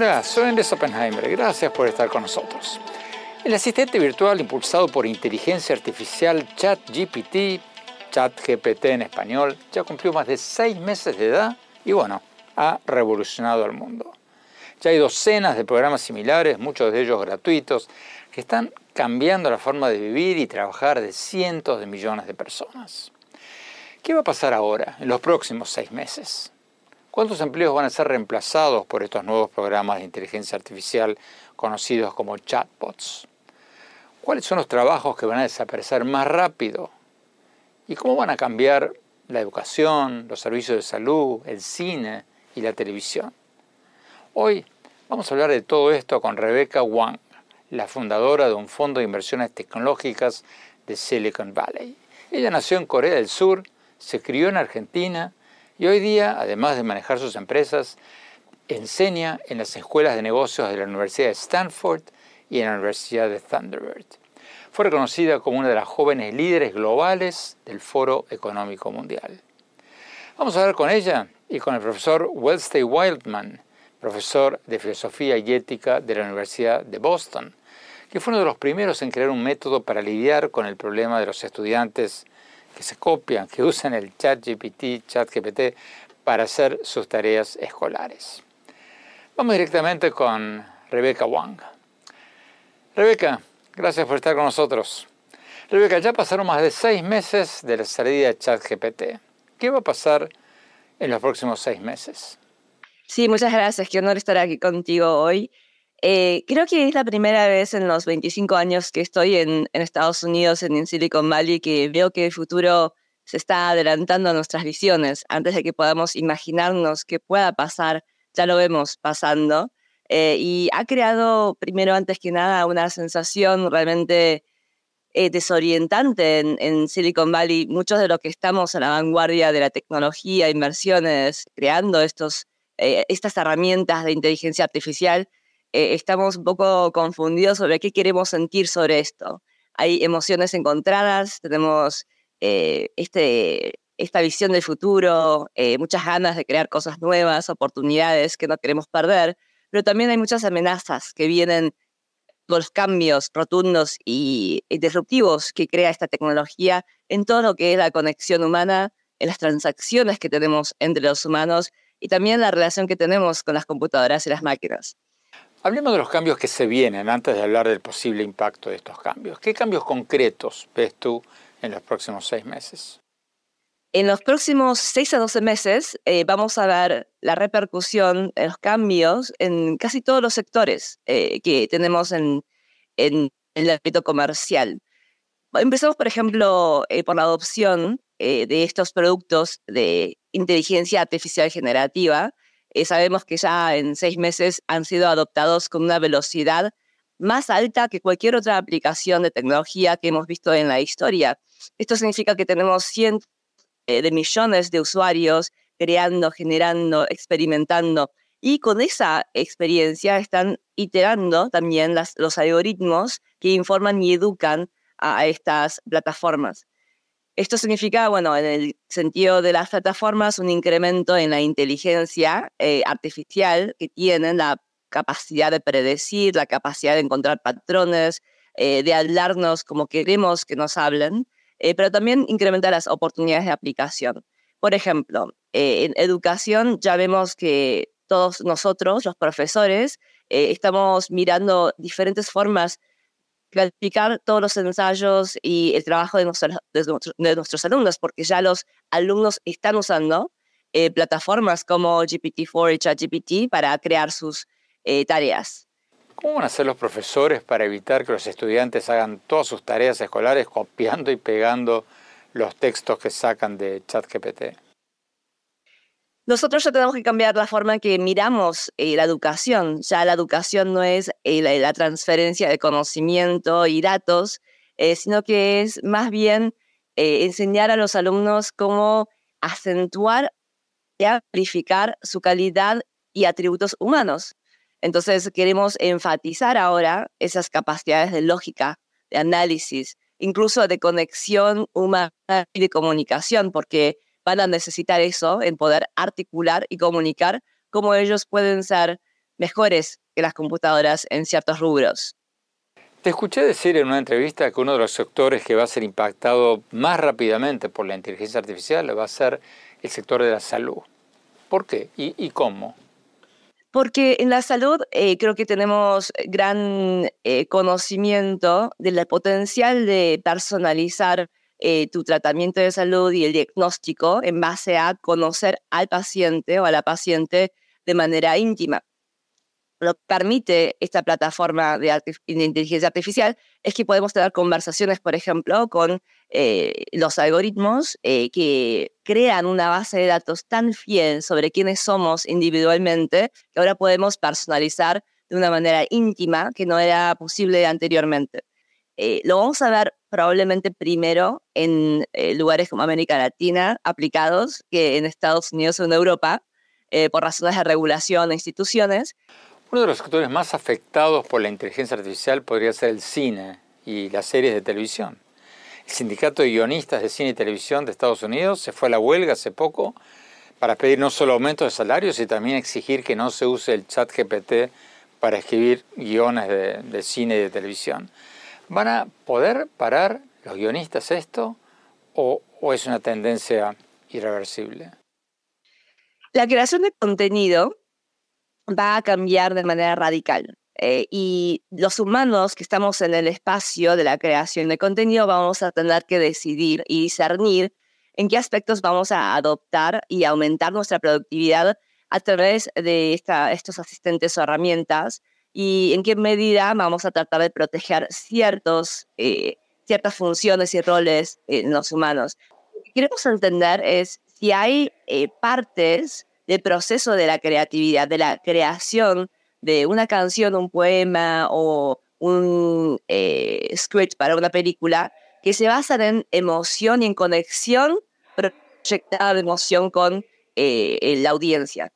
Hola, soy Andrés Oppenheimer. Gracias por estar con nosotros. El asistente virtual impulsado por inteligencia artificial ChatGPT, ChatGPT en español, ya cumplió más de seis meses de edad y bueno, ha revolucionado el mundo. Ya hay docenas de programas similares, muchos de ellos gratuitos, que están cambiando la forma de vivir y trabajar de cientos de millones de personas. ¿Qué va a pasar ahora, en los próximos seis meses? ¿Cuántos empleos van a ser reemplazados por estos nuevos programas de inteligencia artificial conocidos como chatbots? ¿Cuáles son los trabajos que van a desaparecer más rápido? ¿Y cómo van a cambiar la educación, los servicios de salud, el cine y la televisión? Hoy vamos a hablar de todo esto con Rebecca Wang, la fundadora de un fondo de inversiones tecnológicas de Silicon Valley. Ella nació en Corea del Sur, se crió en Argentina y hoy día, además de manejar sus empresas, enseña en las escuelas de negocios de la Universidad de Stanford y en la Universidad de Thunderbird. Fue reconocida como una de las jóvenes líderes globales del Foro Económico Mundial. Vamos a hablar con ella y con el profesor Wednesday Wildman, profesor de Filosofía y Ética de la Universidad de Boston, que fue uno de los primeros en crear un método para lidiar con el problema de los estudiantes que se copian, que usan el chat GPT, para hacer sus tareas escolares. Vamos directamente con Rebeca Wang. Rebeca, gracias por estar con nosotros. Rebeca, ya pasaron más de seis meses de la salida de ChatGPT. ¿Qué va a pasar en los próximos seis meses? Sí, muchas gracias. Qué honor estar aquí contigo hoy. Eh, creo que es la primera vez en los 25 años que estoy en, Estados Unidos, en, Silicon Valley, que veo que el futuro se está adelantando a nuestras visiones. Antes de que podamos imaginarnos qué pueda pasar, ya lo vemos pasando. Eh, y ha creado, primero, antes que nada, una sensación realmente eh, desorientante en, en, Silicon Valley. Muchos de los que estamos a la vanguardia de la tecnología, inversiones, creando estos, estas herramientas de inteligencia artificial, eh, estamos un poco confundidos sobre qué queremos sentir sobre esto. Hay emociones encontradas, tenemos eh, este, esta visión del futuro, eh, muchas ganas de crear cosas nuevas, oportunidades que no queremos perder, pero también hay muchas amenazas que vienen por los cambios rotundos y, y disruptivos que crea esta tecnología en todo lo que es la conexión humana, en las transacciones que tenemos entre los humanos y también la relación que tenemos con las computadoras y las máquinas. Hablemos de los cambios que se vienen antes de hablar del posible impacto de estos cambios. ¿Qué cambios concretos ves tú en los próximos seis meses? En los próximos seis a doce meses eh, vamos a ver la repercusión los cambios en casi todos los sectores eh, que tenemos en, en, el ámbito comercial. Empezamos, por ejemplo, eh, por la adopción de estos productos de inteligencia artificial generativa, eh, sabemos que ya en seis meses han sido adoptados con una velocidad más alta que cualquier otra aplicación de tecnología que hemos visto en la historia. Esto significa que tenemos cientos eh, de millones de usuarios creando, generando, experimentando Y con esa experiencia están iterando también los algoritmos que informan y educan a, estas plataformas. Esto significa, bueno, en el sentido de las plataformas, un incremento en la inteligencia eh, artificial que tienen, la capacidad de predecir, la capacidad de encontrar patrones, eh, de hablarnos como queremos que nos hablen, eh, pero también incrementa las oportunidades de aplicación. Por ejemplo, en educación ya vemos que todos nosotros, los profesores, estamos mirando diferentes formas clasificar todos los ensayos y el trabajo de, nuestros alumnos, porque ya los alumnos están usando eh, plataformas como GPT-4 y ChatGPT para crear sus eh, tareas. ¿Cómo van a hacer los profesores para evitar que los estudiantes hagan todas sus tareas escolares copiando y pegando los textos que sacan de ChatGPT? Nosotros ya tenemos que cambiar la forma en que miramos eh, la educación. Ya la educación no es eh, la, transferencia de conocimiento y datos, eh, sino que es más bien enseñar a los alumnos cómo acentuar y amplificar su calidad y atributos humanos. Entonces queremos enfatizar ahora esas capacidades de lógica, de análisis, incluso de conexión humana y de comunicación, porque van a necesitar eso en poder articular y comunicar cómo ellos pueden ser mejores que las computadoras en ciertos rubros. Te escuché decir en una entrevista que uno de los sectores que va a ser impactado más rápidamente por la inteligencia artificial va a ser el sector de la salud. ¿Por qué y, cómo? Porque en la salud eh, creo que tenemos gran eh, conocimiento del potencial de personalizar eh, tu tratamiento de salud y el diagnóstico en base a conocer al paciente o a la paciente de manera íntima. Lo que permite esta plataforma de, inteligencia artificial es que podemos tener conversaciones, por ejemplo, con eh, los algoritmos eh, que crean una base de datos tan fiel sobre quiénes somos individualmente que ahora podemos personalizar de una manera íntima que no era posible anteriormente. Eh, lo vamos a ver probablemente primero en eh, lugares como América Latina aplicados que en Estados Unidos o en Europa eh, por razones de regulación e instituciones. Uno de los sectores más afectados por la inteligencia artificial podría ser el cine y las series de televisión. El sindicato de guionistas de cine y televisión de Estados Unidos se fue a la huelga hace poco para pedir no solo aumento de salarios, sino también exigir que no se use el chat GPT para escribir guiones de cine y de televisión. ¿Van a poder parar los guionistas esto o, es una tendencia irreversible? La creación de contenido va a cambiar de manera radical. Eh, y los humanos que estamos en el espacio de la creación de contenido vamos a tener que decidir y discernir en qué aspectos vamos a adoptar y aumentar nuestra productividad a través de estos asistentes o herramientas y en qué medida vamos a tratar de proteger ciertos, eh, ciertas funciones y roles en los humanos. Lo que queremos entender es si hay eh, partes del proceso de la creatividad, de la creación de una canción, un poema o un eh, script para una película que se basan en emoción y en conexión proyectada de emoción con la audiencia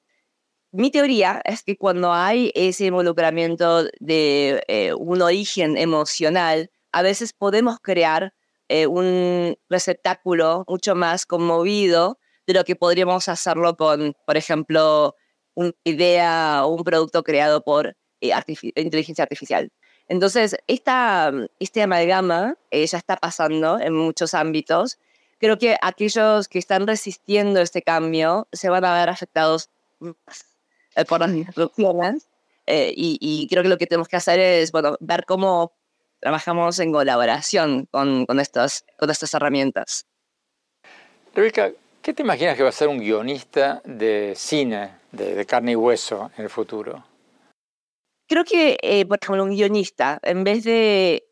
mi teoría es que cuando hay ese involucramiento de eh, un origen emocional, a veces podemos crear eh, un receptáculo mucho más conmovido de lo que podríamos hacerlo con, por ejemplo, una idea o un producto creado por eh, inteligencia artificial. Entonces, esta, este amalgama ya está pasando en muchos ámbitos. Creo que aquellos que están resistiendo este cambio se van a ver afectados más por las instrucciones. Eh, y, creo que lo que tenemos que hacer es bueno, ver cómo trabajamos en colaboración con, con, estas, con estas herramientas. Rebeca, ¿qué te imaginas que va a ser un guionista de cine, de, carne y hueso en el futuro? Creo que, eh, por ejemplo, un guionista, en vez de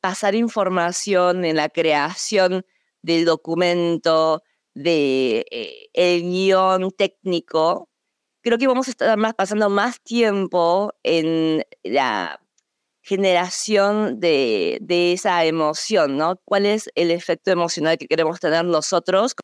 pasar información en la creación del documento, de el guion técnico, creo que vamos a estar pasando más tiempo en la generación de, de, esa emoción, ¿no? ¿Cuál es el efecto emocional que queremos tener nosotros?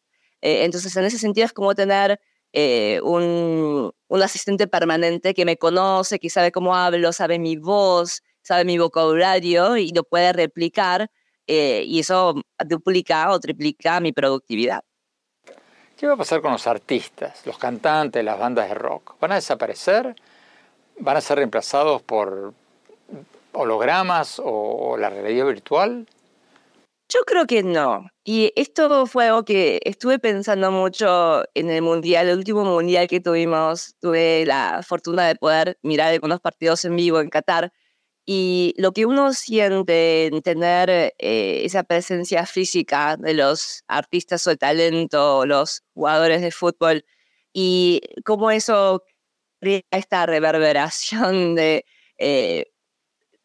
Eh, entonces, en ese sentido es como tener eh, un, un, asistente permanente que me conoce, que sabe cómo hablo, sabe mi voz, sabe mi vocabulario y lo puede replicar eh, y eso duplica o triplica mi productividad. ¿Qué va a pasar con los artistas, los cantantes, las bandas de rock? ¿Van a desaparecer? ¿Van a ser reemplazados por hologramas o la realidad virtual? Yo creo que no. Y esto fue algo que estuve pensando mucho en el mundial, el último mundial que tuvimos. Tuve la fortuna de poder mirar algunos partidos en vivo en Qatar. Y lo que uno siente en tener eh, esa presencia física de los artistas o talento, los jugadores de fútbol, y cómo eso crea esta reverberación de, eh,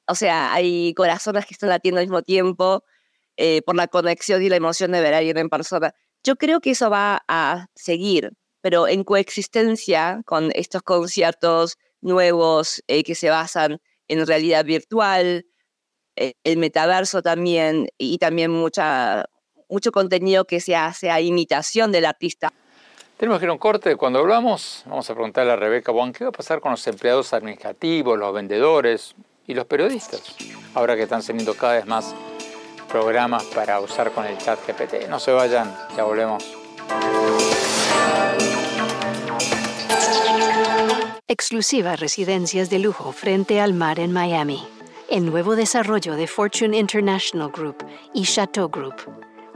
o sea, hay corazones que están latiendo al mismo tiempo, eh, por la conexión y la emoción de ver a alguien en persona. Yo creo que eso va a seguir, pero en coexistencia con estos conciertos nuevos que se basan en realidad virtual, eh, el metaverso también, y también mucha, mucho contenido que se hace a imitación del artista. Tenemos que ir a un corte. Cuando hablamos, vamos a preguntarle a Rebeca Juan, ¿qué va a pasar con los empleados administrativos, los vendedores y los periodistas? Ahora que están saliendo cada vez más programas para usar con el chat GPT. No se vayan, ya volvemos. Exclusiva residencias de lujo frente al mar en Miami. El nuevo desarrollo de Fortune International Group y Chateau Group.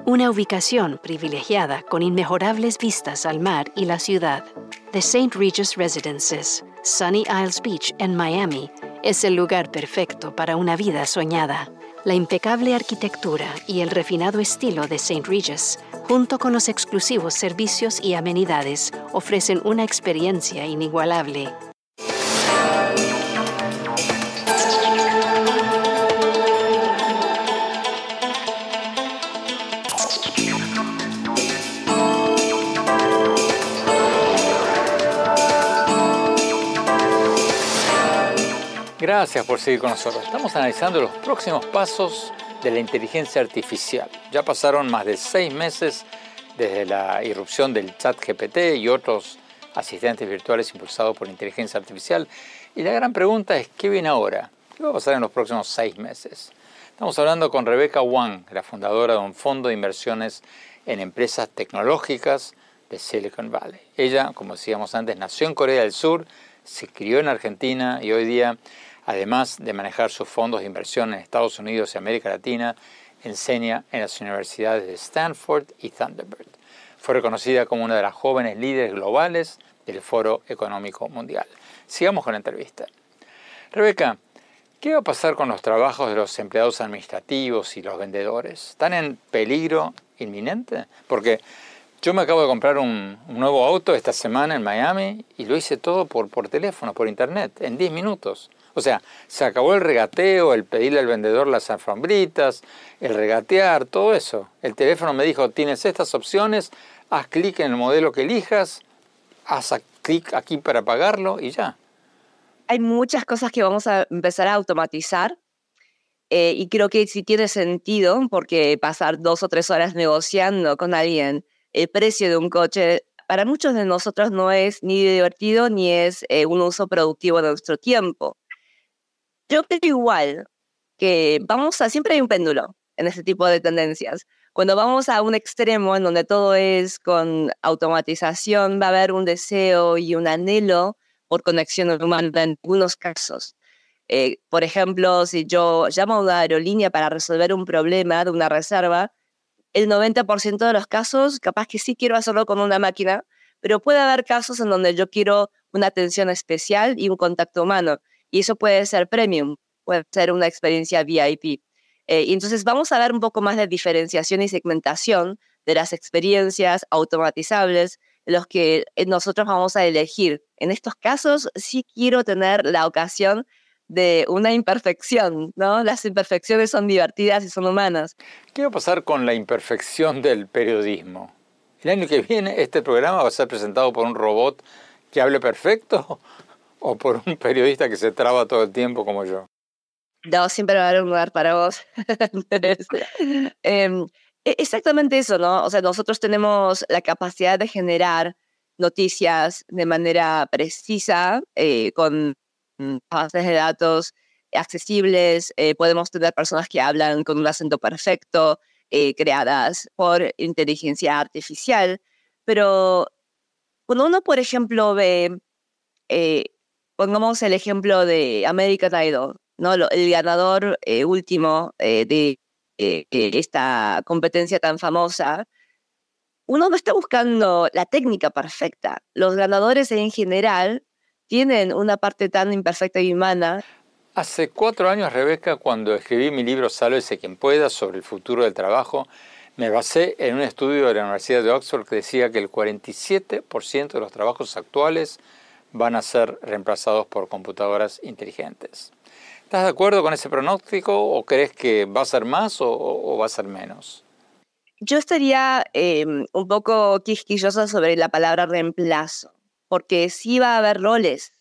Una ubicación privilegiada con inmejorables vistas al mar y la ciudad. The St. Regis Residences, Sunny Isles Beach en Miami, es el lugar perfecto para una vida soñada. La impecable arquitectura y el refinado estilo de St. Regis, junto con los exclusivos servicios y amenidades, ofrecen una experiencia inigualable. Gracias por seguir con nosotros. Estamos analizando los próximos pasos de la inteligencia artificial. Ya pasaron más de seis meses desde la irrupción del chat GPT y otros asistentes virtuales impulsados por inteligencia artificial. Y la gran pregunta es, ¿qué viene ahora? ¿Qué va a pasar en los próximos seis meses? Estamos hablando con Rebecca Wang, la fundadora de un fondo de inversiones en empresas tecnológicas de Silicon Valley. Ella, como decíamos antes, nació en Corea del Sur, se crió en Argentina y hoy día Además de manejar sus fondos de inversión en Estados Unidos y América Latina, enseña en las universidades de Stanford y Thunderbird. Fue reconocida como una de las jóvenes líderes globales del Foro Económico Mundial. Sigamos con la entrevista. Rebeca, ¿qué va a pasar con los trabajos de los empleados administrativos y los vendedores? ¿Están en peligro inminente? Porque yo me acabo de comprar un, nuevo auto esta semana en Miami y lo hice todo por, por teléfono, por internet, en 10 minutos. O sea, se acabó el regateo, el pedirle al vendedor las alfombritas, el regatear, todo eso. El teléfono me dijo, tienes estas opciones, haz clic en el modelo que elijas, haz clic aquí para pagarlo y ya. Hay muchas cosas que vamos a empezar a automatizar eh, y creo que sí tiene sentido porque pasar dos o tres horas negociando con alguien el precio de un coche para muchos de nosotros no es ni divertido ni es eh, un uso productivo de nuestro tiempo. Yo creo igual que vamos a, siempre hay un péndulo en este tipo de tendencias. Cuando vamos a un extremo en donde todo es con automatización, va a haber un deseo y un anhelo por conexión humana en algunos casos. Eh, por ejemplo, si yo llamo a una aerolínea para resolver un problema de una reserva, el 90% de los casos, capaz que sí quiero hacerlo con una máquina, pero puede haber casos en donde yo quiero una atención especial y un contacto humano. Y eso puede ser premium, puede ser una experiencia VIP. Eh, y entonces vamos a ver un poco más de diferenciación y segmentación de las experiencias automatizables, los que eh, nosotros vamos a elegir. En estos casos sí quiero tener la ocasión de una imperfección, ¿no? Las imperfecciones son divertidas y son humanas. ¿Qué va a pasar con la imperfección del periodismo? El año que viene este programa va a ser presentado por un robot que hable perfecto o por un periodista que se traba todo el tiempo como yo? No, siempre va a haber un lugar para vos. Em, e, exactamente eso, ¿no? O sea, nosotros tenemos la capacidad de generar noticias de manera precisa, eh, con bases de datos accesibles, eh, podemos tener personas que hablan con un acento perfecto, eh, creadas por inteligencia artificial, pero cuando uno, por ejemplo, ve, pongamos el ejemplo de American Idol, ¿no? el ganador último de esta competencia tan famosa, uno no está buscando la técnica perfecta. Los ganadores en general tienen una parte tan imperfecta y humana. Hace cuatro años, Rebeca, cuando escribí mi libro Sálvese quien pueda sobre el futuro del trabajo, me basé en un estudio de la Universidad de Oxford que decía que el 47% de los trabajos actuales van a ser reemplazados por computadoras inteligentes. ¿Estás de acuerdo con ese pronóstico o crees que va a ser más o, va a ser menos? Yo estaría em, un poco quisquillosa sobre la palabra reemplazo, porque sí va a haber roles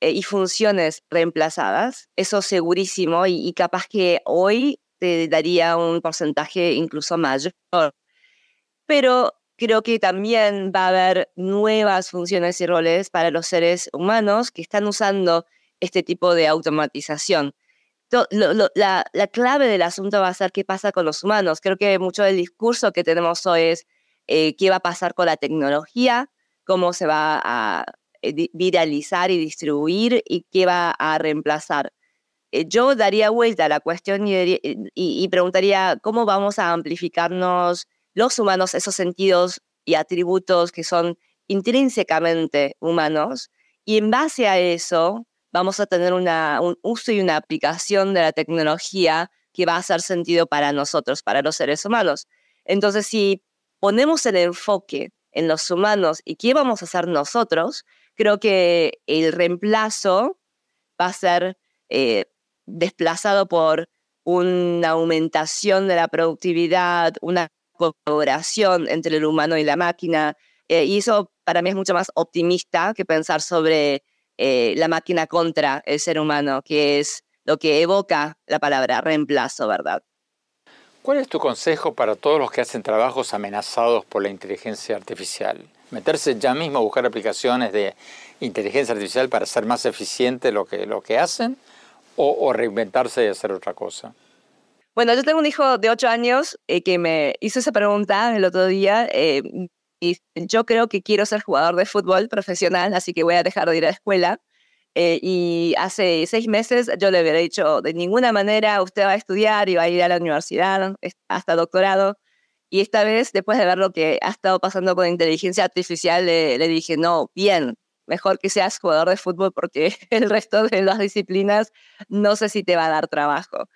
eh, y funciones reemplazadas, eso segurísimo, y, capaz que hoy te daría un porcentaje incluso mayor. Pero creo que también va a haber nuevas funciones y roles para los seres humanos que están usando este tipo de automatización. la, clave del asunto va a ser qué pasa con los humanos. Creo que mucho del discurso que tenemos hoy es eh, qué va a pasar con la tecnología, cómo se va a eh, viralizar y distribuir y qué va a reemplazar. Eh, yo daría vuelta a la cuestión y, preguntaría cómo vamos a amplificarnos los humanos esos sentidos y atributos que son intrínsecamente humanos y en base a eso vamos a tener un uso y una aplicación de la tecnología que va a hacer sentido para nosotros, para los seres humanos. Entonces, si ponemos el enfoque en los humanos y qué vamos a hacer nosotros, creo que el reemplazo va a ser eh, desplazado por una aumentación de la productividad, una colaboración entre el humano y la máquina. Eh, y eso para mí es mucho más optimista que pensar sobre eh, la máquina contra el ser humano, que es lo que evoca la palabra reemplazo, ¿verdad? ¿Cuál es tu consejo para todos los que hacen trabajos amenazados por la inteligencia artificial? ¿Meterse ya mismo a buscar aplicaciones de inteligencia artificial para ser más eficiente lo que, lo que hacen? ¿O, reinventarse y hacer otra cosa? Bueno, yo tengo un hijo de 8 años eh, que me hizo esa pregunta el otro día. Eh, y yo creo que quiero ser jugador de fútbol profesional, así que voy a dejar de ir a la escuela. Eh, y hace seis meses yo le había dicho, de ninguna manera usted va a estudiar y va a ir a la universidad hasta doctorado. Y esta vez, después de ver lo que ha estado pasando con inteligencia artificial, le, le dije, no, bien, mejor que seas jugador de fútbol porque el resto de las disciplinas no sé si te va a dar trabajo.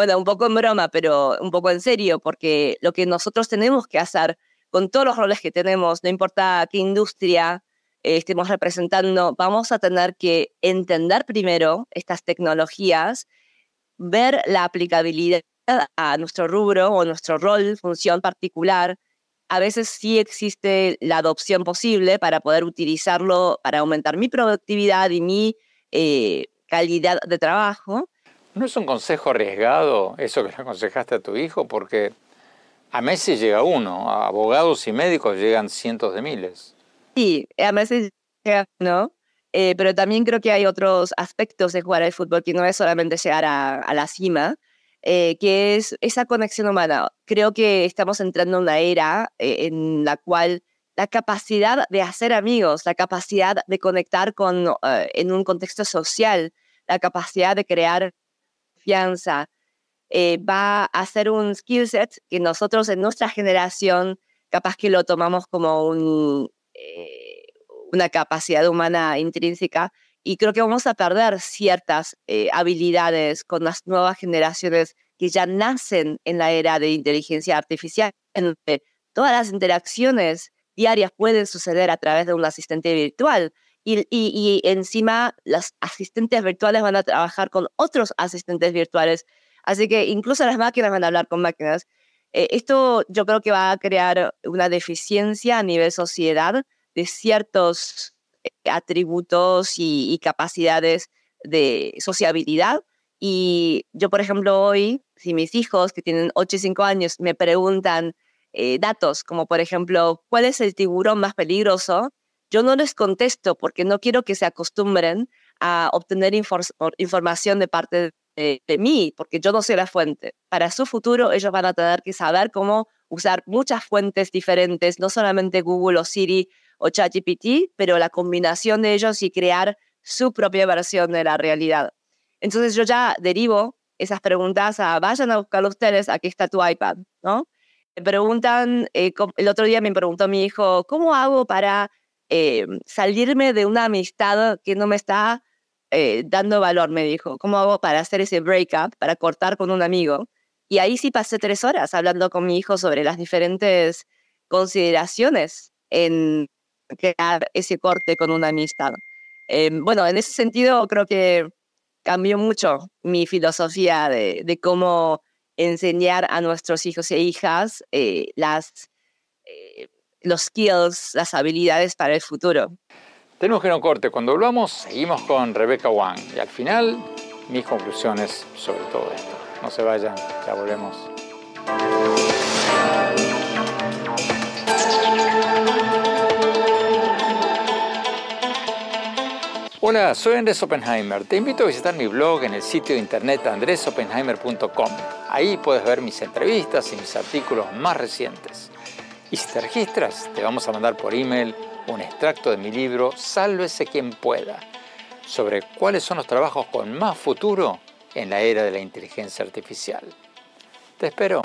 Bueno, un poco en broma, pero un poco en serio, porque lo que nosotros tenemos que hacer con todos los roles que tenemos, no importa qué industria eh, estemos representando, vamos a tener que entender primero estas tecnologías, ver la aplicabilidad a nuestro rubro o nuestro rol, función particular. A veces sí existe la adopción posible para poder utilizarlo para aumentar mi productividad y mi eh, calidad de trabajo. ¿No es un consejo arriesgado eso que le aconsejaste a tu hijo? Porque a meses llega uno, a abogados y médicos llegan cientos de miles. Sí, a meses llega uno, eh, pero también creo que hay otros aspectos de jugar al fútbol que no es solamente llegar a, la cima, eh, que es esa conexión humana. Creo que estamos entrando en una era eh, en la cual la capacidad de hacer amigos, la capacidad de conectar con, en un contexto social, la capacidad de crear confianza, eh, va a ser un skill set que nosotros en nuestra generación capaz que lo tomamos como un, eh, una capacidad humana intrínseca y creo que vamos a perder ciertas eh, habilidades con las nuevas generaciones que ya nacen en la era de inteligencia artificial, en donde todas las interacciones diarias pueden suceder a través de un asistente virtual. Y, y, encima, los asistentes virtuales van a trabajar con otros asistentes virtuales Así que incluso las máquinas van a hablar con máquinas. Eh, esto yo creo que va a crear una deficiencia a nivel sociedad de ciertos eh, atributos y, capacidades de sociabilidad. Y yo, por ejemplo, hoy, si mis hijos que tienen 8 y 5 años me preguntan eh, datos, como por ejemplo, ¿cuál es el tiburón más peligroso? Yo no les contesto porque no quiero que se acostumbren a obtener información de parte de, de, mí, porque yo no soy la fuente. Para su futuro, ellos van a tener que saber cómo usar muchas fuentes diferentes, no solamente Google o Siri o ChatGPT, pero la combinación de ellos y crear su propia versión de la realidad. Entonces yo ya derivo esas preguntas a vayan a buscarlo ustedes, aquí está tu iPad, ¿no? Me preguntan, eh, el otro día me preguntó mi hijo, ¿cómo hago para eh, salirme de una amistad que no me está eh, dando valor? Me dijo, ¿cómo hago para hacer ese breakup, para cortar con un amigo? Y ahí sí pasé tres horas hablando con mi hijo sobre las diferentes consideraciones en crear ese corte con una amistad. bueno, en ese sentido creo que cambió mucho mi filosofía de, cómo enseñar a nuestros hijos e hijas eh, las, eh, los skills, las habilidades para el futuro. Tenemos que ir a un corte. Cuando volvamos, seguimos con Rebecca Wang. Y al final, mis conclusiones sobre todo esto. No se vayan, ya volvemos. Hola, soy Andrés Oppenheimer. Te invito a visitar mi blog en el sitio de internet andresoppenheimer.com. Ahí puedes ver mis entrevistas y mis artículos más recientes. Y si te registras, te vamos a mandar por email un extracto de mi libro Sálvese quien pueda, sobre cuáles son los trabajos con más futuro en la era de la inteligencia artificial. Te espero.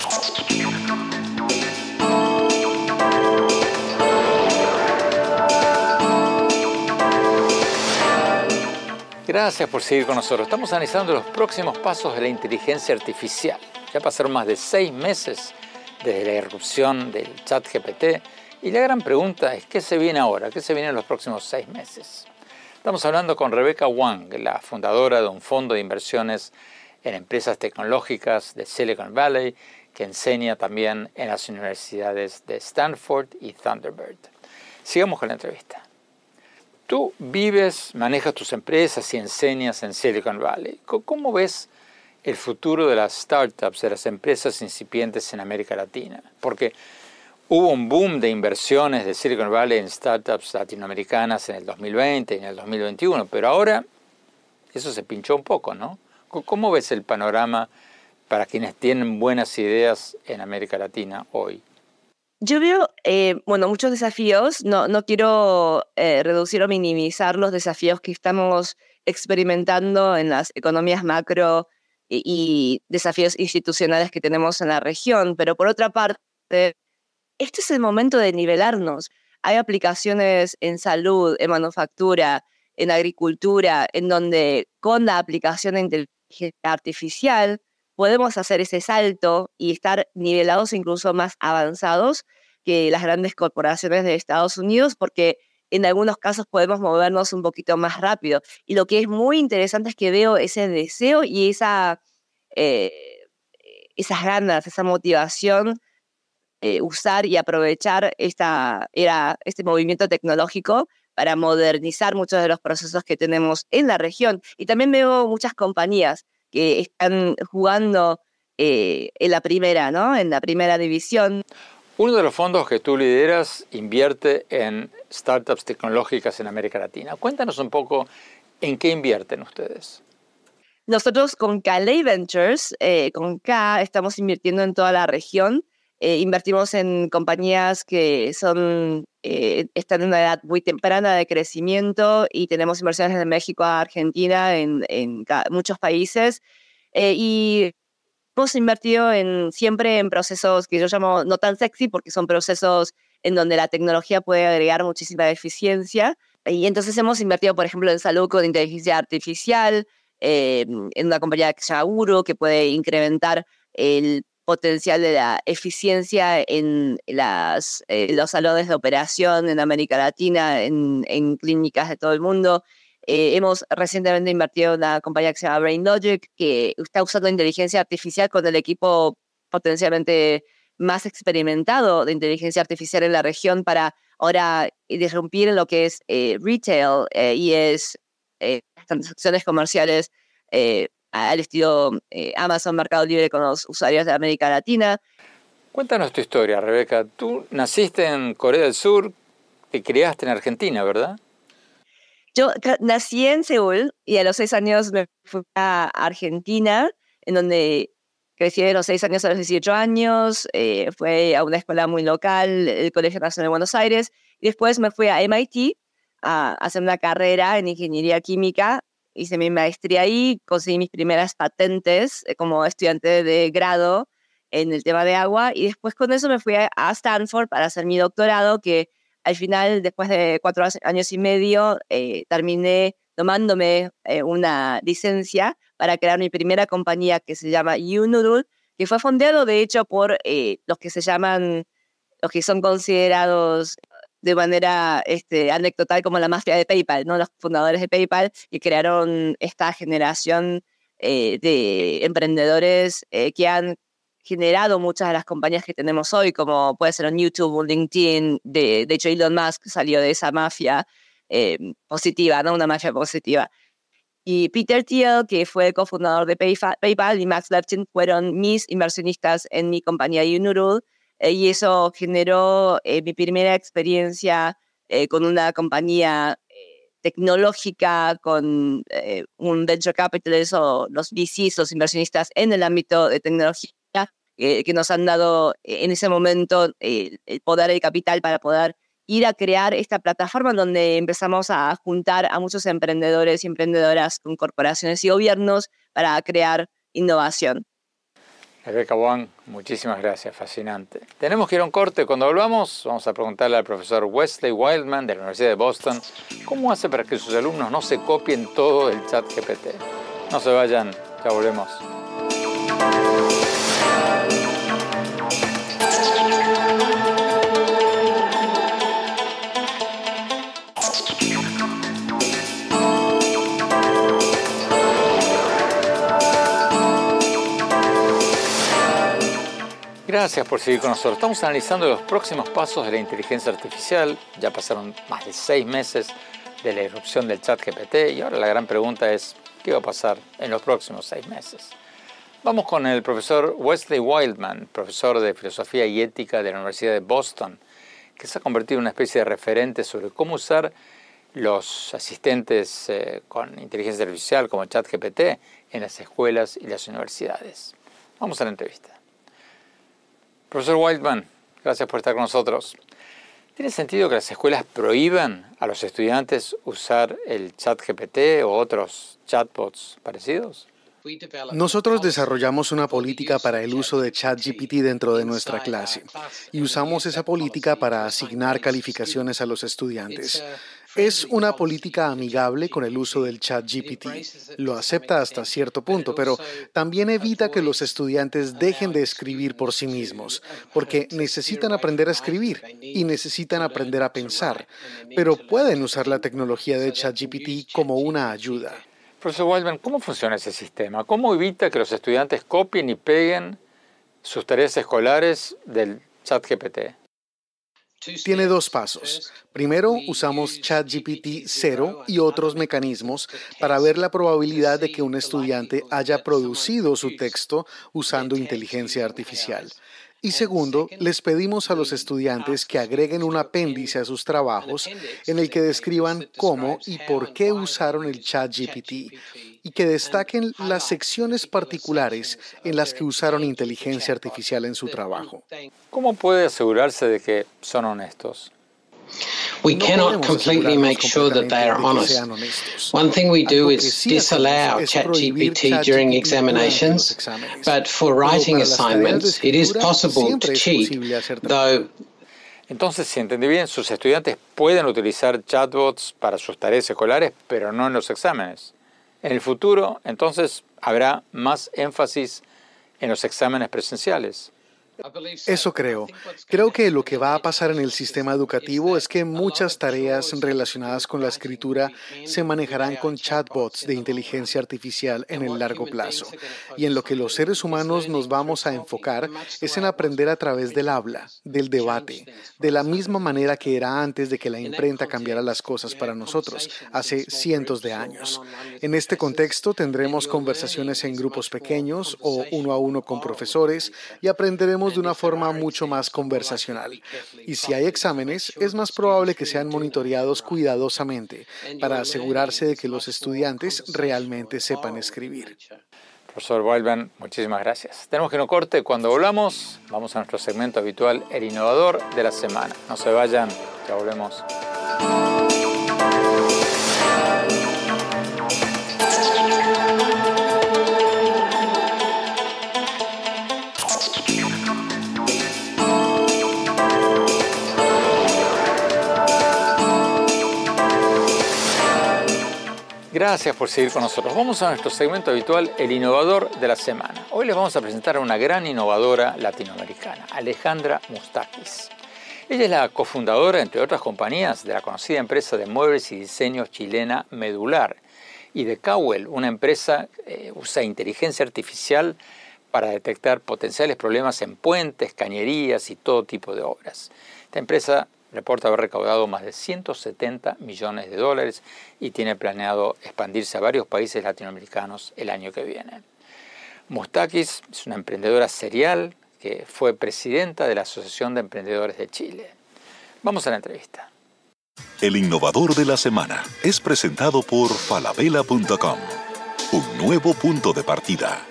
Gracias por seguir con nosotros. Estamos analizando los próximos pasos de la inteligencia artificial. Ya pasaron más de seis meses desde la irrupción del chat GPT y la gran pregunta es ¿qué se viene ahora? ¿Qué se viene en los próximos seis meses? Estamos hablando con Rebecca Wang, la fundadora de un fondo de inversiones en empresas tecnológicas de Silicon Valley que enseña también en las universidades de Stanford y Thunderbird. Sigamos con la entrevista. Tú vives, manejas tus empresas y enseñas en Silicon Valley. ¿Cómo ves el futuro de las startups, de las empresas incipientes en América Latina? Porque hubo un boom de inversiones de Silicon Valley en startups latinoamericanas en el 2020 y en el 2021, pero ahora eso se pinchó un poco, ¿no? ¿Cómo ves el panorama para quienes tienen buenas ideas en América Latina hoy? Yo veo, eh, bueno, muchos desafíos. No, no quiero eh, reducir o minimizar los desafíos que estamos experimentando en las economías macro y, desafíos institucionales que tenemos en la región, pero por otra parte, este es el momento de nivelarnos. Hay aplicaciones en salud, en manufactura, en agricultura, en donde con la aplicación de inteligencia artificial podemos hacer ese salto y estar nivelados incluso más avanzados que las grandes corporaciones de Estados Unidos, porque en algunos casos podemos movernos un poquito más rápido. Y lo que es muy interesante es que veo ese deseo y esa, eh, esas ganas, esa motivación, eh, usar y aprovechar esta, era, este movimiento tecnológico para modernizar muchos de los procesos que tenemos en la región. Y también veo muchas compañías que están jugando eh, en la primera, ¿no? En la primera división. Uno de los fondos que tú lideras invierte en startups tecnológicas en América Latina. Cuéntanos un poco en qué invierten ustedes. Nosotros con Calais Ventures, eh, con K, estamos invirtiendo en toda la región. Eh, invertimos en compañías que son, están en una edad muy temprana de crecimiento y tenemos inversiones de México a Argentina, en, en muchos países. y hemos invertido en, siempre en procesos que yo llamo no tan sexy porque son procesos en donde la tecnología puede agregar muchísima eficiencia. Y entonces hemos invertido, por ejemplo, en salud con inteligencia artificial, eh, en una compañía que se llama que puede incrementar el potencial de la eficiencia en las, eh, los salones de operación en América Latina, en clínicas de todo el mundo. Eh, hemos recientemente invertido en una compañía que se llama BrainLogic, que está usando inteligencia artificial con el equipo potencialmente más experimentado de inteligencia artificial en la región para ahora disrumpir en lo que es eh, retail eh, y es transacciones comerciales al estilo Amazon Mercado Libre con los usuarios de América Latina. Cuéntanos tu historia, Rebeca. Tú naciste en Corea del Sur, te criaste en Argentina, ¿verdad? Yo nací en Seúl y a los seis años me fui a Argentina, en donde crecí de los seis años a los 18 años, eh, a una escuela muy local, el Colegio Nacional de Buenos Aires, y después me fui a MIT a hacer una carrera en ingeniería química, hice mi maestría ahí, conseguí mis primeras patentes eh, como estudiante de grado en el tema de agua, y después con eso me fui a Stanford para hacer mi doctorado, que al final, después de cuatro años y medio, eh, terminé tomándome eh, una licencia para crear mi primera compañía que se llama YouNoodle, que fue fundado de hecho por eh, los que se llaman, los que son considerados de manera este, anecdotal como la mafia de PayPal, ¿no? los fundadores de PayPal que crearon esta generación de emprendedores que han generado muchas de las compañías que tenemos hoy, como puede ser un YouTube, un LinkedIn, de, de hecho Elon Musk salió de esa mafia eh, positiva, ¿no? Una mafia positiva. Y Peter Thiel, que fue cofundador de PayPal, y Max Levchin fueron mis inversionistas en mi compañía Unurul, eh, y eso generó eh, mi primera experiencia con una compañía tecnológica, con un venture capitalist o los VCs, los inversionistas en el ámbito de tecnología eh, que nos han dado eh, en ese momento el poder y capital para poder ir a crear esta plataforma donde empezamos a juntar a muchos emprendedores y emprendedoras con corporaciones y gobiernos para crear innovación. Rebeca Wang, muchísimas gracias, fascinante. Tenemos que ir a un corte. Cuando volvamos, vamos a preguntarle al profesor Wesley Wildman de la Universidad de Boston cómo hace para que sus alumnos no se copien todo el chat GPT. No se vayan, ya volvemos. Gracias por seguir con nosotros. Estamos analizando los próximos pasos de la inteligencia artificial. Ya pasaron más de seis meses de la irrupción del chat GPT y ahora la gran pregunta es, ¿qué va a pasar en los próximos seis meses? Vamos con el profesor Wesley Wildman, profesor de Filosofía y Ética de la Universidad de Boston, que se ha convertido en una especie de referente sobre cómo usar los asistentes eh, con inteligencia artificial como ChatGPT en las escuelas y las universidades. Vamos a la entrevista. Profesor Wildman, gracias por estar con nosotros. ¿Tiene sentido que las escuelas prohíban a los estudiantes usar el chat GPT o otros chatbots parecidos? Nosotros desarrollamos una política para el uso de ChatGPT dentro de nuestra clase y usamos esa política para asignar calificaciones a los estudiantes. Es una política amigable con el uso del chat GPT. Lo acepta hasta cierto punto, pero también evita que los estudiantes dejen de escribir por sí mismos, porque necesitan aprender a escribir y necesitan aprender a pensar, pero pueden usar la tecnología de chat GPT como una ayuda. Profesor Wildman, ¿cómo funciona ese sistema? ¿Cómo evita que los estudiantes copien y peguen sus tareas escolares del chat GPT? Tiene dos pasos. Primero, usamos ChatGPT 0 y otros mecanismos para ver la probabilidad de que un estudiante haya producido su texto usando inteligencia artificial. Y segundo, les pedimos a los estudiantes que agreguen un apéndice a sus trabajos en el que describan cómo y por qué usaron el chat GPT y que destaquen las secciones particulares en las que usaron inteligencia artificial en su trabajo. ¿Cómo puede asegurarse de que son honestos? We cannot completely make sure that they are honest. One thing we do is disallow ChatGPT during examinations, but for writing assignments, it is possible to cheat, though entonces, si entendí bien, sus estudiantes pueden utilizar chatbots para sus tareas escolares, pero no en los exámenes. En el futuro, entonces, habrá más énfasis en los exámenes presenciales. Eso creo. Creo que lo que va a pasar en el sistema educativo es que muchas tareas relacionadas con la escritura se manejarán con chatbots de inteligencia artificial en el largo plazo. Y en lo que los seres humanos nos vamos a enfocar es en aprender a través del habla, del debate, de la misma manera que era antes de que la imprenta cambiara las cosas para nosotros, hace cientos de años. En este contexto tendremos conversaciones en grupos pequeños o uno a uno con profesores y aprenderemos de una forma mucho más conversacional. Y si hay exámenes, es más probable que sean monitoreados cuidadosamente para asegurarse de que los estudiantes realmente sepan escribir. Profesor Wildman, muchísimas gracias. Tenemos que no corte. Cuando volvamos, vamos a nuestro segmento habitual, el innovador de la semana. No se vayan, ya volvemos. Gracias por seguir con nosotros. Vamos a nuestro segmento habitual, el innovador de la semana. Hoy les vamos a presentar a una gran innovadora latinoamericana, Alejandra Mustakis. Ella es la cofundadora, entre otras compañías, de la conocida empresa de muebles y diseños chilena Medular y de Cowell, una empresa que eh, usa inteligencia artificial para detectar potenciales problemas en puentes, cañerías y todo tipo de obras. Esta empresa reporta haber recaudado más de 170 millones de dólares y tiene planeado expandirse a varios países latinoamericanos el año que viene. Mustakis es una emprendedora serial que fue presidenta de la Asociación de Emprendedores de Chile. Vamos a la entrevista. El innovador de la semana es presentado por falabella.com, un nuevo punto de partida.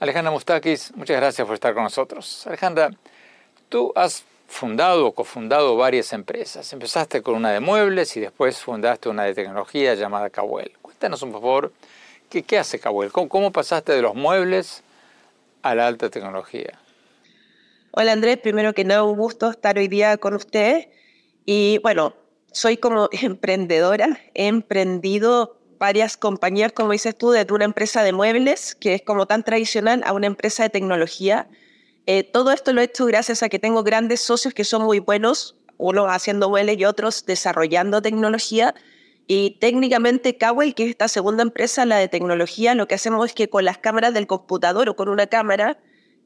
Alejandra Mustakis, muchas gracias por estar con nosotros. Alejandra, Tú has fundado o cofundado varias empresas. Empezaste con una de muebles y después fundaste una de tecnología llamada Cawell. Cuéntanos un favor, ¿qué, qué hace Cawell? ¿Cómo, pasaste de los muebles a la alta tecnología? Hola Andrés, primero que nada un gusto estar hoy día con usted. Y bueno, soy como emprendedora, he emprendido varias compañías, como dices tú, desde una empresa de muebles, que es como tan tradicional, a una empresa de tecnología eh, todo esto lo he hecho gracias a que tengo grandes socios que son muy buenos, unos haciendo muebles y otros desarrollando tecnología. Y técnicamente Cowell, que es esta segunda empresa, la de tecnología, lo que hacemos es que con las cámaras del computador o con una cámara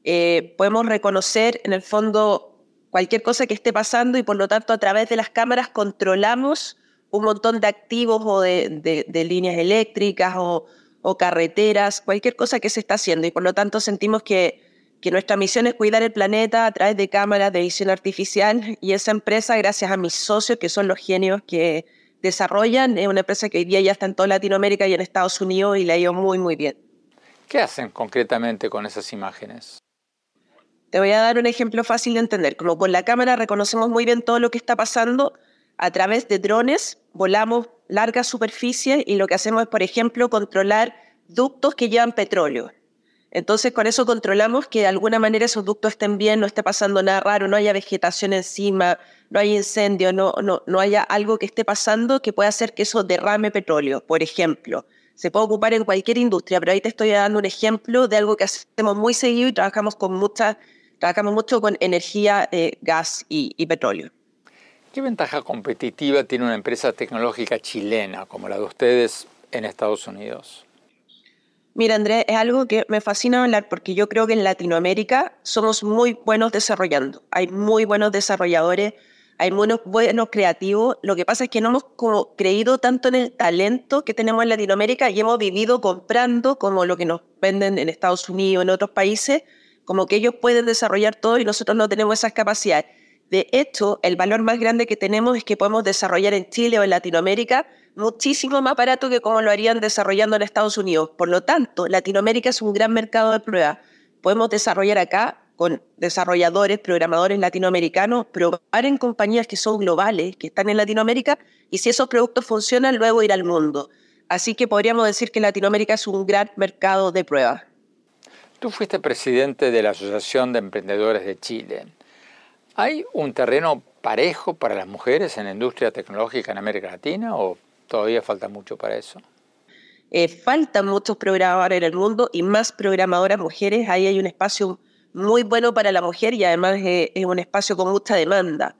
eh, podemos reconocer en el fondo cualquier cosa que esté pasando y por lo tanto a través de las cámaras controlamos un montón de activos o de, líneas eléctricas o carreteras, cualquier cosa que se está haciendo y por lo tanto sentimos que que nuestra misión es cuidar el planeta a través de cámaras de visión artificial y esa empresa, gracias a mis socios, que son los genios que desarrollan, es una empresa que hoy día ya está en toda Latinoamérica y en Estados Unidos y le ha ido muy, muy bien. ¿Qué hacen concretamente con esas imágenes? Te voy a dar un ejemplo fácil de entender. Como con la cámara reconocemos muy bien todo lo que está pasando, a través de drones volamos largas superficies y lo que hacemos es, por ejemplo, controlar ductos que llevan petróleo. Entonces con eso controlamos que de alguna manera esos ductos estén bien, no esté pasando nada raro, no haya vegetación encima, no haya incendio, no, no, no haya algo que esté pasando que pueda hacer que eso derrame petróleo, por ejemplo. Se puede ocupar en cualquier industria, pero ahí te estoy dando un ejemplo de algo que hacemos muy seguido y trabajamos, con mucha, trabajamos mucho con energía, eh, gas y, y petróleo. ¿Qué ventaja competitiva tiene una empresa tecnológica chilena como la de ustedes en Estados Unidos? Mira, Andrés, es algo que me fascina hablar porque yo creo que en Latinoamérica somos muy buenos desarrollando. Hay muy buenos desarrolladores, hay muy buenos creativos. Lo que pasa es que no hemos como creído tanto en el talento que tenemos en Latinoamérica y hemos vivido comprando como lo que nos venden en Estados Unidos, en otros países, como que ellos pueden desarrollar todo y nosotros no tenemos esas capacidades. De hecho, el valor más grande que tenemos es que podemos desarrollar en Chile o en Latinoamérica muchísimo más barato que como lo harían desarrollando en Estados Unidos. Por lo tanto, Latinoamérica es un gran mercado de prueba. Podemos desarrollar acá con desarrolladores, programadores latinoamericanos, probar en compañías que son globales, que están en Latinoamérica, y si esos productos funcionan, luego ir al mundo. Así que podríamos decir que Latinoamérica es un gran mercado de prueba. Tú fuiste presidente de la Asociación de Emprendedores de Chile. ¿Hay un terreno parejo para las mujeres en la industria tecnológica en América Latina o Todavía falta mucho para eso. Eh, faltan muchos programadores en el mundo y más programadoras mujeres. Ahí hay un espacio muy bueno para la mujer y además es, un espacio con mucha demanda.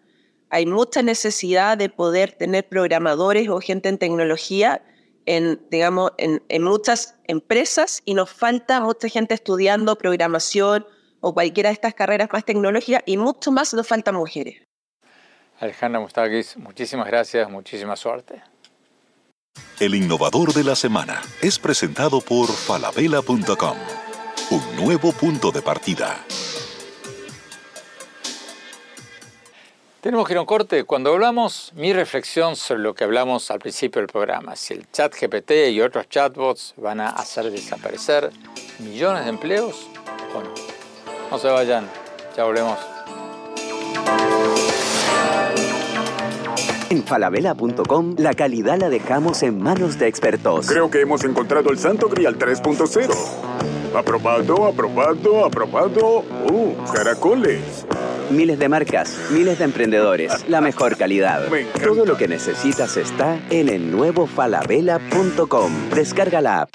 Hay mucha necesidad de poder tener programadores o gente en tecnología en, digamos, en, en muchas empresas y nos falta mucha gente estudiando programación o cualquiera de estas carreras más tecnológicas y mucho más nos faltan mujeres. Alejandra Mustakis, muchísimas gracias, muchísima suerte. El innovador de la semana es presentado por falabella.com, un nuevo punto de partida. Tenemos que ir a un corte. Cuando hablamos, mi reflexión sobre lo que hablamos al principio del programa, si el chat GPT y otros chatbots van a hacer desaparecer millones de empleos o no. No se vayan, ya volvemos. En falabella.com la calidad la dejamos en manos de expertos. Creo que hemos encontrado el Santo Grial 3.0. Aprobado, aprobado, aprobado. ¡Uh, caracoles! Miles de marcas, miles de emprendedores, la mejor calidad. Todo lo que necesitas está en el nuevo falabella.com. Descarga la app.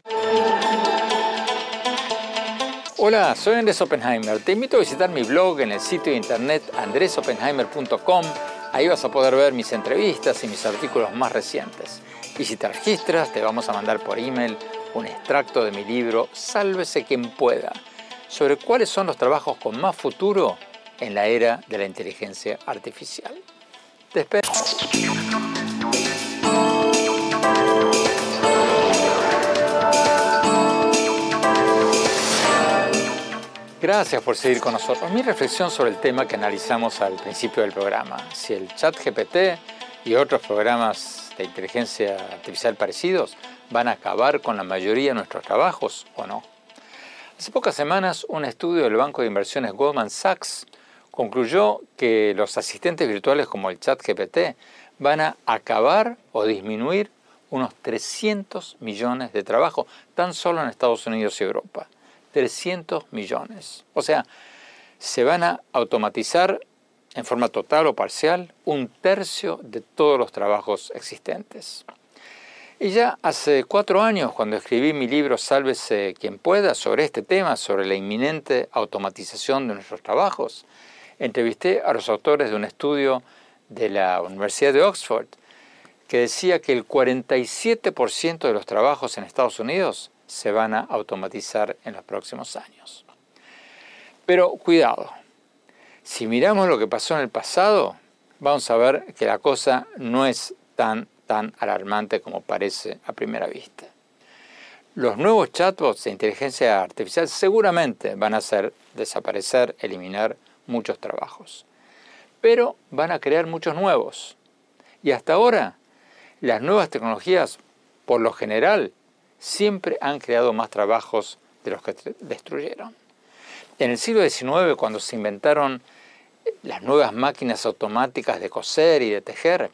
Hola, soy Andrés Oppenheimer. Te invito a visitar mi blog en el sitio de internet andresoppenheimer.com. Ahí vas a poder ver mis entrevistas y mis artículos más recientes. Y si te registras, te vamos a mandar por email un extracto de mi libro Sálvese quien pueda, sobre cuáles son los trabajos con más futuro en la era de la inteligencia artificial. Te espero. Gracias por seguir con nosotros. Mi reflexión sobre el tema que analizamos al principio del programa, si el chat GPT y otros programas de inteligencia artificial parecidos van a acabar con la mayoría de nuestros trabajos o no. Hace pocas semanas un estudio del banco de inversiones Goldman Sachs concluyó que los asistentes virtuales como el chat GPT van a acabar o disminuir unos 300 millones de trabajos tan solo en Estados Unidos y Europa. 300 millones. O sea, se van a automatizar en forma total o parcial un tercio de todos los trabajos existentes. Y ya hace cuatro años, cuando escribí mi libro Sálvese quien pueda sobre este tema, sobre la inminente automatización de nuestros trabajos, entrevisté a los autores de un estudio de la Universidad de Oxford que decía que el 47% de los trabajos en Estados Unidos se van a automatizar en los próximos años. Pero cuidado, si miramos lo que pasó en el pasado, vamos a ver que la cosa no es tan, tan alarmante como parece a primera vista. Los nuevos chatbots de inteligencia artificial seguramente van a hacer desaparecer, eliminar muchos trabajos, pero van a crear muchos nuevos. Y hasta ahora, las nuevas tecnologías, por lo general, siempre han creado más trabajos de los que destruyeron. En el siglo XIX, cuando se inventaron las nuevas máquinas automáticas de coser y de tejer,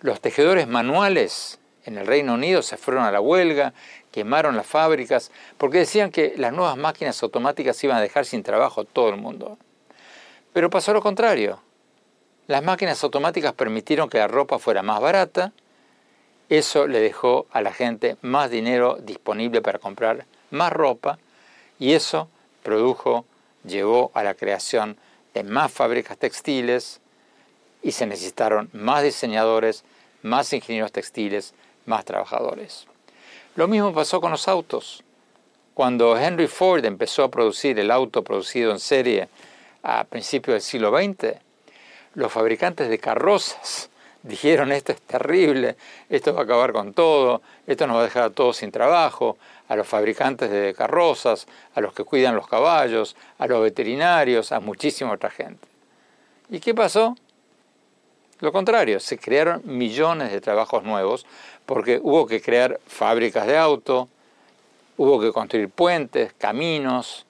los tejedores manuales en el Reino Unido se fueron a la huelga, quemaron las fábricas, porque decían que las nuevas máquinas automáticas iban a dejar sin trabajo a todo el mundo. Pero pasó lo contrario. Las máquinas automáticas permitieron que la ropa fuera más barata, eso le dejó a la gente más dinero disponible para comprar más ropa y eso produjo, llevó a la creación de más fábricas textiles y se necesitaron más diseñadores, más ingenieros textiles, más trabajadores. Lo mismo pasó con los autos. Cuando Henry Ford empezó a producir el auto producido en serie a principios del siglo XX, los fabricantes de carrozas dijeron esto es terrible, esto va a acabar con todo, esto nos va a dejar a todos sin trabajo, a los fabricantes de carrozas, a los que cuidan los caballos, a los veterinarios, a muchísima otra gente. ¿Y qué pasó? Lo contrario, se crearon millones de trabajos nuevos porque hubo que crear fábricas de auto, hubo que construir puentes, caminos,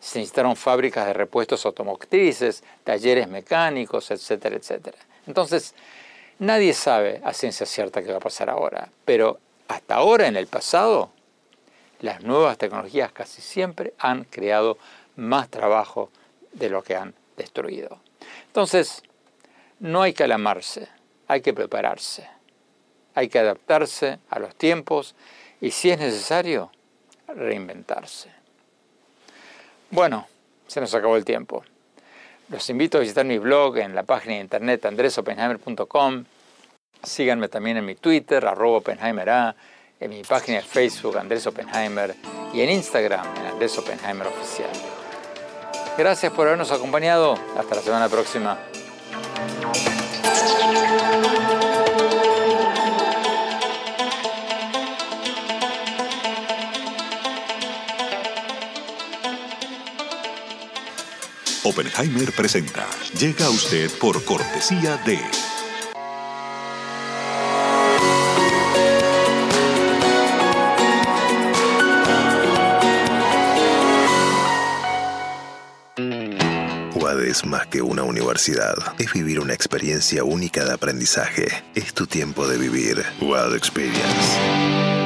se necesitaron fábricas de repuestos automotrices, talleres mecánicos, etcétera, etcétera. Entonces, Nadie sabe a ciencia cierta qué va a pasar ahora, pero hasta ahora en el pasado, las nuevas tecnologías casi siempre han creado más trabajo de lo que han destruido. Entonces, no hay que alamarse, hay que prepararse, hay que adaptarse a los tiempos y si es necesario, reinventarse. Bueno, se nos acabó el tiempo. Los invito a visitar mi blog en la página de internet andresopenheimer.com. Síganme también en mi Twitter, arroba OppenheimerA, en mi página de Facebook, Andrés Oppenheimer, y en Instagram, Andrés Oppenheimer Oficial. Gracias por habernos acompañado. Hasta la semana próxima. Oppenheimer presenta. Llega a usted por cortesía de... Es más que una universidad. Es vivir una experiencia única de aprendizaje. Es tu tiempo de vivir. UAD Experience.